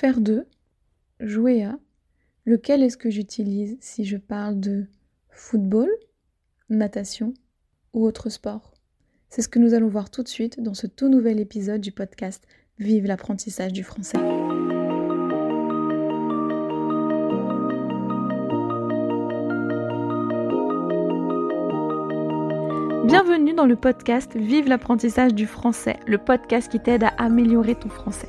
Faire de, jouer à. Lequel est-ce que j'utilise si je parle de football, natation ou autre sport? C'est ce que nous allons voir tout de suite dans ce tout nouvel épisode du podcast Vive l'apprentissage du français. Bienvenue dans le podcast Vive l'apprentissage du français, le podcast qui t'aide à améliorer ton français.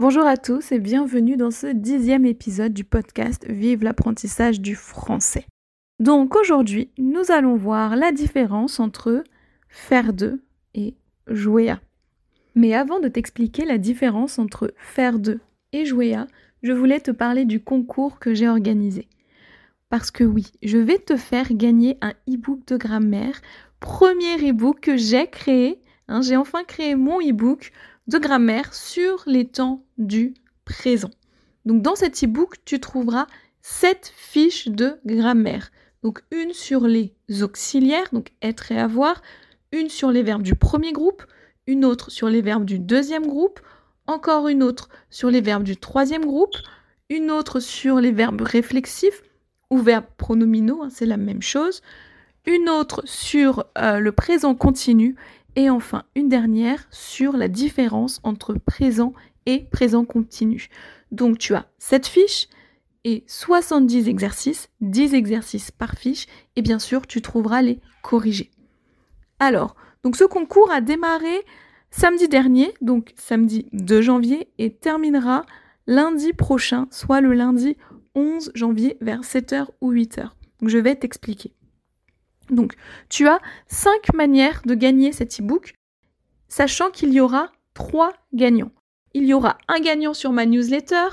Bonjour à tous et bienvenue dans ce dixième épisode du podcast Vive l'apprentissage du français. Donc aujourd'hui, nous allons voir la différence entre faire de et jouer à. Mais avant de t'expliquer la différence entre faire de et jouer à, je voulais te parler du concours que j'ai organisé. Parce que oui, je vais te faire gagner un e-book de grammaire, premier e-book que j'ai créé. Hein, j'ai enfin créé mon e-book de grammaire sur les temps du présent. Donc dans cet e-book, tu trouveras sept fiches de grammaire. Donc une sur les auxiliaires, donc être et avoir, une sur les verbes du premier groupe, une autre sur les verbes du deuxième groupe, encore une autre sur les verbes du troisième groupe, une autre sur les verbes réflexifs ou verbes pronominaux, hein, c'est la même chose, une autre sur euh, le présent continu et enfin, une dernière sur la différence entre présent et présent continu. Donc tu as cette fiche et 70 exercices, 10 exercices par fiche, et bien sûr, tu trouveras les corrigés. Alors, donc ce concours a démarré samedi dernier, donc samedi 2 janvier, et terminera lundi prochain, soit le lundi 11 janvier vers 7h ou 8h. Donc je vais t'expliquer. Donc, tu as cinq manières de gagner cet e-book, sachant qu'il y aura trois gagnants. Il y aura un gagnant sur ma newsletter,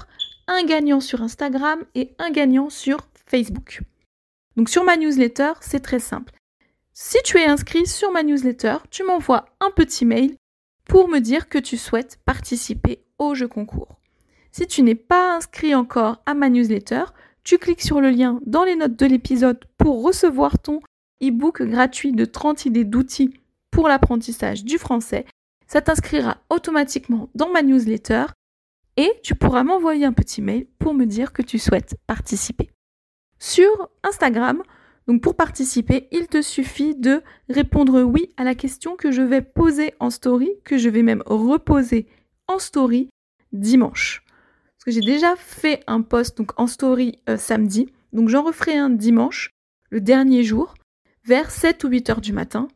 un gagnant sur Instagram et un gagnant sur Facebook. Donc sur ma newsletter, c'est très simple. Si tu es inscrit sur ma newsletter, tu m'envoies un petit mail pour me dire que tu souhaites participer au jeu concours. Si tu n'es pas inscrit encore à ma newsletter, tu cliques sur le lien dans les notes de l'épisode pour recevoir ton e-book gratuit de 30 idées d'outils pour l'apprentissage du français. Ça t'inscrira automatiquement dans ma newsletter et tu pourras m'envoyer un petit mail pour me dire que tu souhaites participer. Sur Instagram, pour participer, il te suffit de répondre oui à la question que je vais poser en story, que je vais même reposer en story dimanche. Parce que j'ai déjà fait un post en story euh, samedi, donc j'en referai un dimanche, le dernier jour vers 7 ou 8 heures du matin.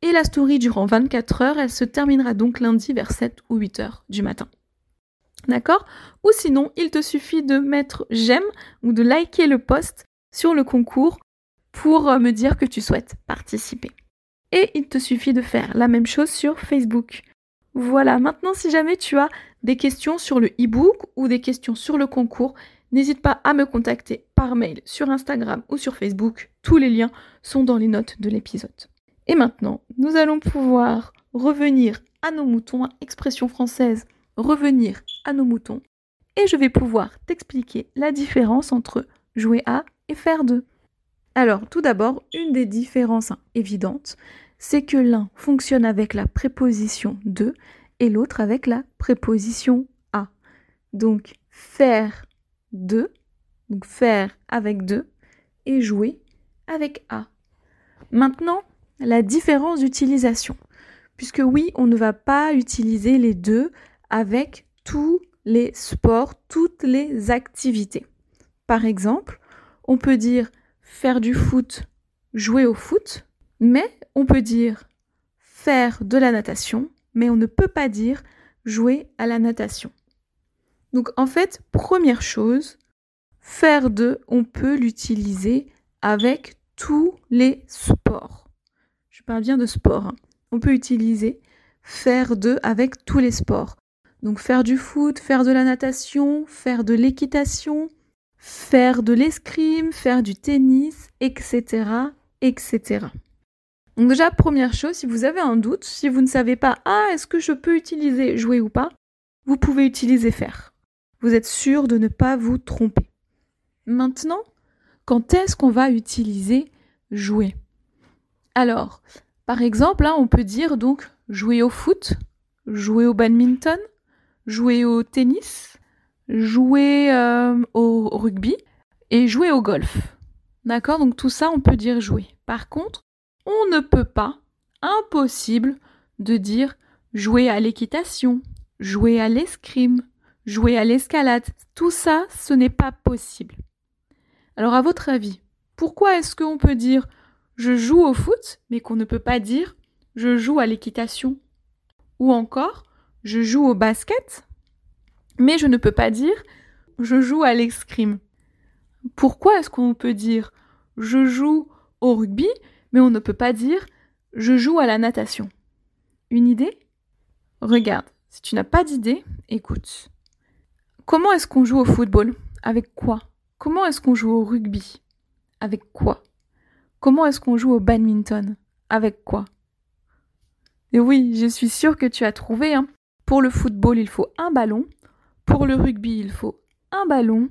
Et la story durant 24 heures, elle se terminera donc lundi vers 7 ou 8 heures du matin. D'accord? Ou sinon, il te suffit de mettre j'aime ou de liker le post sur le concours pour euh, me dire que tu souhaites participer. Et il te suffit de faire la même chose sur Facebook. Voilà, maintenant si jamais tu as des questions sur le e-book ou des questions sur le concours, N'hésite pas à me contacter par mail sur Instagram ou sur Facebook. Tous les liens sont dans les notes de l'épisode. Et maintenant, nous allons pouvoir revenir à nos moutons, expression française, revenir à nos moutons. Et je vais pouvoir t'expliquer la différence entre jouer à et faire de. Alors, tout d'abord, une des différences évidentes, c'est que l'un fonctionne avec la préposition de et l'autre avec la préposition à. Donc, faire de, donc faire avec de, et jouer avec a. Maintenant, la différence d'utilisation. Puisque oui, on ne va pas utiliser les deux avec tous les sports, toutes les activités. Par exemple, on peut dire faire du foot, jouer au foot, mais on peut dire faire de la natation, mais on ne peut pas dire jouer à la natation. Donc en fait, première chose, faire de, on peut l'utiliser avec tous les sports. Je parle bien de sport. Hein. On peut utiliser faire de avec tous les sports. Donc faire du foot, faire de la natation, faire de l'équitation, faire de l'escrime, faire du tennis, etc., etc. Donc déjà, première chose, si vous avez un doute, si vous ne savez pas, ah, est-ce que je peux utiliser jouer ou pas, vous pouvez utiliser faire. Vous êtes sûr de ne pas vous tromper. Maintenant, quand est-ce qu'on va utiliser jouer? Alors, par exemple, là, on peut dire donc jouer au foot, jouer au badminton, jouer au tennis, jouer euh, au rugby et jouer au golf. D'accord? Donc tout ça, on peut dire jouer. Par contre, on ne peut pas, impossible, de dire jouer à l'équitation, jouer à l'escrime, jouer à l'escalade. Tout ça, ce n'est pas possible. Alors à votre avis, pourquoi est-ce qu'on peut dire je joue au foot, mais qu'on ne peut pas dire je joue à l'équitation Ou encore, je joue au basket, mais je ne peux pas dire je joue à l'escrime. Pourquoi est-ce qu'on peut dire je joue au rugby, mais on ne peut pas dire je joue à la natation Une idée? Regarde, si tu n'as pas d'idée, écoute. Comment est-ce qu'on joue au football? Avec quoi? Comment est-ce qu'on joue au rugby? Avec quoi? Comment est-ce qu'on joue au badminton? Avec quoi? Et oui, je suis sûre que tu as trouvé. Hein. Pour le football, il faut un ballon. Pour le rugby, il faut un ballon.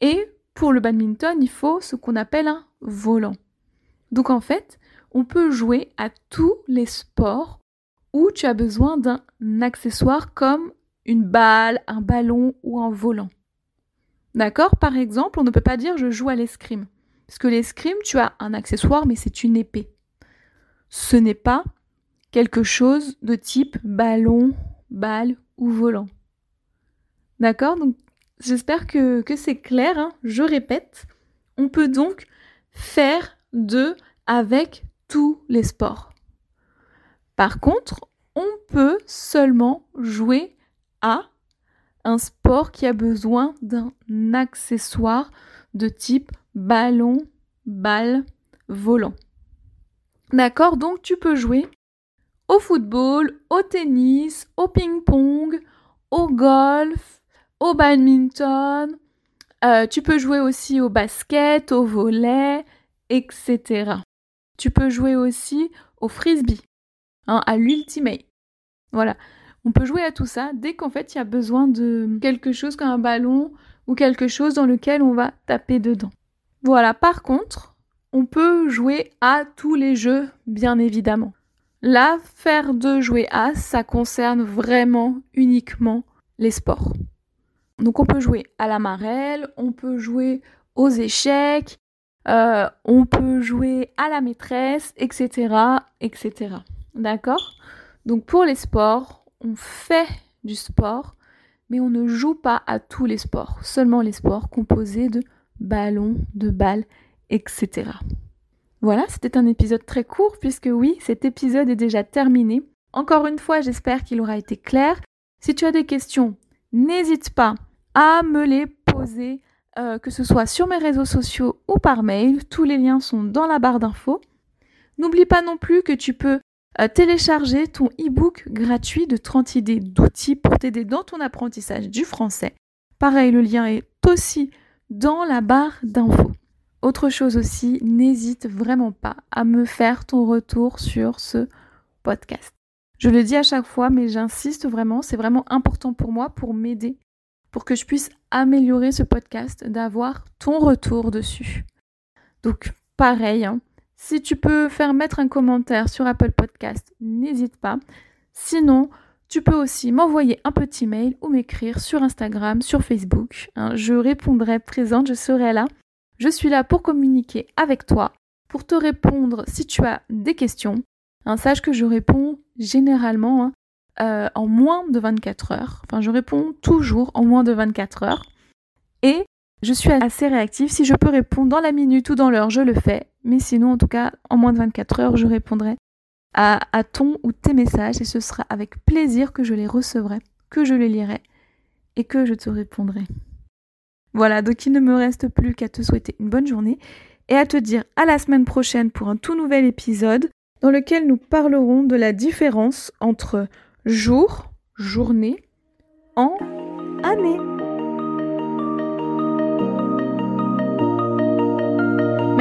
Et pour le badminton, il faut ce qu'on appelle un volant. Donc en fait, on peut jouer à tous les sports où tu as besoin d'un accessoire comme une balle, un ballon ou un volant. D'accord? Par exemple, on ne peut pas dire je joue à l'escrime. Parce que l'escrime, tu as un accessoire, mais c'est une épée. Ce n'est pas quelque chose de type ballon, balle ou volant. D'accord? Donc J'espère que, c'est clair. Hein. Je répète, on peut donc faire de avec tous les sports. Par contre, on peut seulement jouer un sport qui a besoin d'un accessoire de type ballon, balle, volant. D'accord Donc tu peux jouer au football, au tennis, au ping-pong, au golf, au badminton, euh, tu peux jouer aussi au basket, au volet, etc. Tu peux jouer aussi au frisbee, hein, à l'ultimate. Voilà. On peut jouer à tout ça dès qu'en fait il y a besoin de quelque chose comme un ballon ou quelque chose dans lequel on va taper dedans. Voilà, par contre, on peut jouer à tous les jeux, bien évidemment. Là, faire de jouer à, ça concerne vraiment uniquement les sports. Donc on peut jouer à la marelle, on peut jouer aux échecs, euh, on peut jouer à la maîtresse, etc. etc. D'accord? Donc pour les sports, on fait du sport, mais on ne joue pas à tous les sports, seulement les sports composés de ballons, de balles, etc. Voilà, c'était un épisode très court puisque oui, cet épisode est déjà terminé. Encore une fois, j'espère qu'il aura été clair. Si tu as des questions, n'hésite pas à me les poser, euh, que ce soit sur mes réseaux sociaux ou par mail. Tous les liens sont dans la barre d'infos. N'oublie pas non plus que tu peux euh, télécharger ton e-book gratuit de 30 idées d'outils pour t'aider dans ton apprentissage du français. Pareil, le lien est aussi dans la barre d'infos. Autre chose aussi, n'hésite vraiment pas à me faire ton retour sur ce podcast. Je le dis à chaque fois, mais j'insiste vraiment, c'est vraiment important pour moi pour m'aider pour que je puisse améliorer ce podcast, d'avoir ton retour dessus. Donc pareil, hein, si tu peux faire mettre un commentaire sur Apple Podcast, n'hésite pas. Sinon, tu peux aussi m'envoyer un petit mail ou m'écrire sur Instagram, sur Facebook. Hein. je répondrai présente, je serai là. Je suis là pour communiquer avec toi, pour te répondre si tu as des questions. Hein, sache que je réponds généralement euh, en moins de 24 heures. Enfin, je réponds toujours en moins de 24 heures. Et je suis assez réactive. Si je peux répondre dans la minute ou dans l'heure, je le fais. Mais sinon, en tout cas, en moins de 24 heures, je répondrai à, à ton ou tes messages et ce sera avec plaisir que je les recevrai, que je les lirai et que je te répondrai. Voilà, donc il ne me reste plus qu'à te souhaiter une bonne journée et à te dire à la semaine prochaine pour un tout nouvel épisode dans lequel nous parlerons de la différence entre jour, journée, an, année.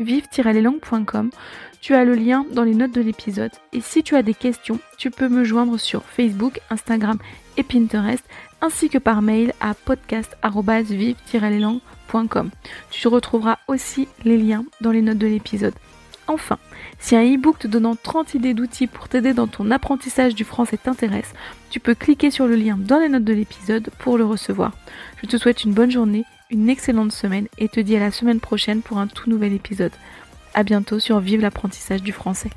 vive-leslangues.com. Tu as le lien dans les notes de l'épisode. Et si tu as des questions, tu peux me joindre sur Facebook, Instagram et Pinterest, ainsi que par mail à podcast-vive-leslangues.com. Tu retrouveras aussi les liens dans les notes de l'épisode. Enfin, si un e-book te donnant 30 idées d'outils pour t'aider dans ton apprentissage du français t'intéresse, tu peux cliquer sur le lien dans les notes de l'épisode pour le recevoir. Je te souhaite une bonne journée, une excellente semaine et te dis à la semaine prochaine pour un tout nouvel épisode. A bientôt sur Vive l'apprentissage du français.